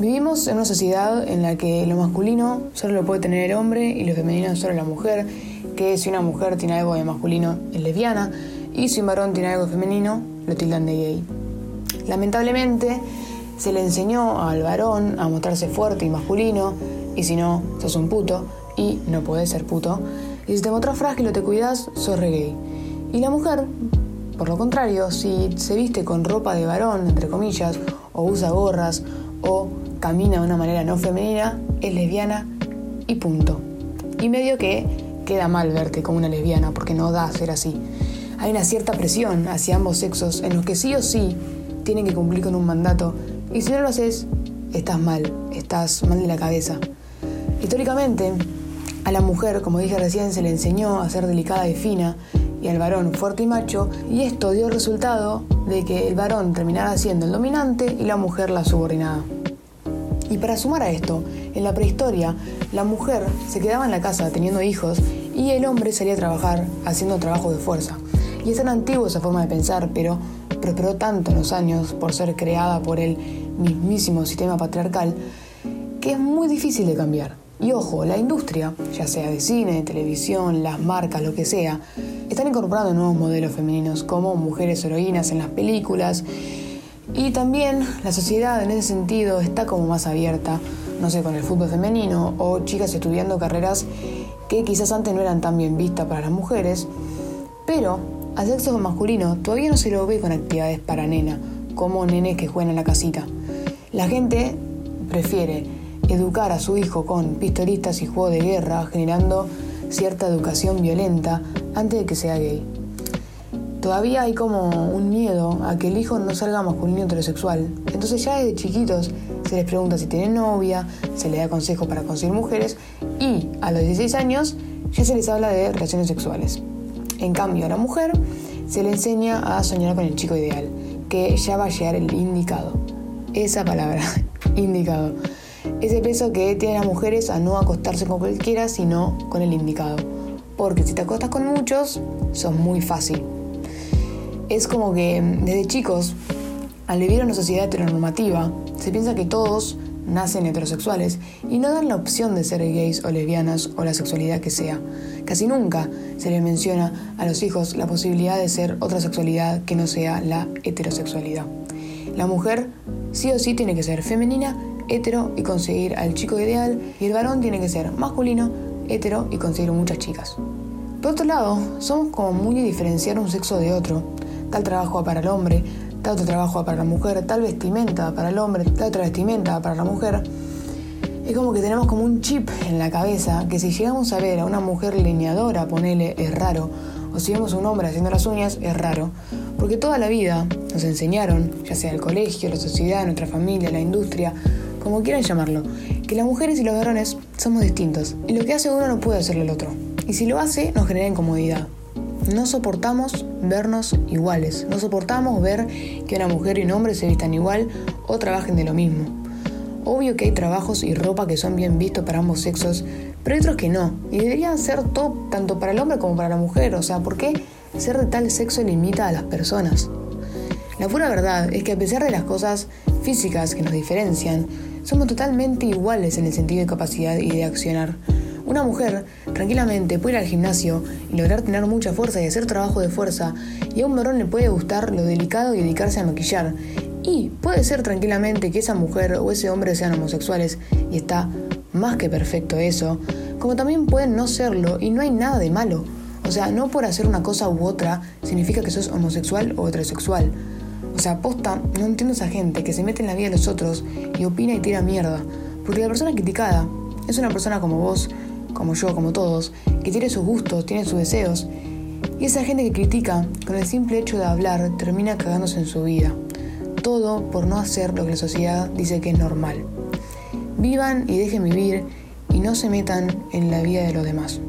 Vivimos en una sociedad en la que lo masculino solo lo puede tener el hombre y lo femenino solo la mujer, que si una mujer tiene algo de masculino es lesbiana y si un varón tiene algo de femenino lo tildan de gay. Lamentablemente se le enseñó al varón a mostrarse fuerte y masculino y si no, sos un puto y no puedes ser puto. Y si te mostras frágil o te cuidas, sos re gay. Y la mujer, por lo contrario, si se viste con ropa de varón, entre comillas, o usa gorras, o camina de una manera no femenina, es lesbiana y punto. Y medio que queda mal verte como una lesbiana porque no da a ser así. Hay una cierta presión hacia ambos sexos en los que sí o sí tienen que cumplir con un mandato y si no lo haces, estás mal, estás mal de la cabeza. Históricamente, a la mujer, como dije recién, se le enseñó a ser delicada y fina y al varón fuerte y macho, y esto dio resultado de que el varón terminara siendo el dominante y la mujer la subordinada. Y para sumar a esto, en la prehistoria, la mujer se quedaba en la casa teniendo hijos y el hombre salía a trabajar haciendo trabajo de fuerza. Y es tan antiguo esa forma de pensar, pero prosperó tanto en los años por ser creada por el mismísimo sistema patriarcal que es muy difícil de cambiar. Y ojo, la industria, ya sea de cine, de televisión, las marcas, lo que sea, están incorporando nuevos modelos femeninos como mujeres heroínas en las películas y también la sociedad en ese sentido está como más abierta, no sé, con el fútbol femenino o chicas estudiando carreras que quizás antes no eran tan bien vistas para las mujeres, pero al sexo masculino todavía no se lo ve con actividades para nena, como nenes que juegan en la casita. La gente prefiere educar a su hijo con pistolistas y juegos de guerra, generando cierta educación violenta antes de que sea gay. Todavía hay como un miedo a que el hijo no salga masculino heterosexual. Entonces ya desde chiquitos se les pregunta si tienen novia, se les da consejo para conseguir mujeres y a los 16 años ya se les habla de relaciones sexuales. En cambio a la mujer se le enseña a soñar con el chico ideal, que ya va a llegar el indicado. Esa palabra, indicado. Ese peso que tienen las mujeres a no acostarse con cualquiera, sino con el indicado. Porque si te acostas con muchos, sos muy fácil es como que mm, desde chicos, al vivir en una sociedad heteronormativa, se piensa que todos nacen heterosexuales y no dan la opción de ser gays o lesbianas o la sexualidad que sea. Casi nunca se les menciona a los hijos la posibilidad de ser otra sexualidad que no sea la heterosexualidad. La mujer sí o sí tiene que ser femenina, hetero y conseguir al chico ideal y el varón tiene que ser masculino, hetero y conseguir muchas chicas. Por otro lado, somos como muy diferenciar un sexo de otro tal trabajo para el hombre, tal otro trabajo para la mujer, tal vestimenta para el hombre, tal otra vestimenta para la mujer. Es como que tenemos como un chip en la cabeza que si llegamos a ver a una mujer leñadora, ponele, es raro, o si vemos a un hombre haciendo las uñas, es raro. Porque toda la vida nos enseñaron, ya sea el colegio, la sociedad, nuestra familia, la industria, como quieran llamarlo, que las mujeres y los varones somos distintos, y lo que hace uno no puede hacerlo el otro. Y si lo hace, nos genera incomodidad. No soportamos vernos iguales, no soportamos ver que una mujer y un hombre se vistan igual o trabajen de lo mismo. Obvio que hay trabajos y ropa que son bien vistos para ambos sexos, pero hay otros que no, y deberían ser top tanto para el hombre como para la mujer, o sea, ¿por qué ser de tal sexo limita a las personas? La pura verdad es que a pesar de las cosas físicas que nos diferencian, somos totalmente iguales en el sentido de capacidad y de accionar. Una mujer tranquilamente puede ir al gimnasio y lograr tener mucha fuerza y hacer trabajo de fuerza, y a un varón le puede gustar lo delicado y dedicarse a maquillar. Y puede ser tranquilamente que esa mujer o ese hombre sean homosexuales, y está más que perfecto eso, como también pueden no serlo y no hay nada de malo. O sea, no por hacer una cosa u otra significa que sos homosexual o heterosexual. O sea, aposta, no entiendo esa gente que se mete en la vida de los otros y opina y tira mierda. Porque la persona criticada es una persona como vos, como yo, como todos, que tiene sus gustos, tiene sus deseos. Y esa gente que critica, con el simple hecho de hablar, termina cagándose en su vida. Todo por no hacer lo que la sociedad dice que es normal. Vivan y dejen vivir y no se metan en la vida de los demás.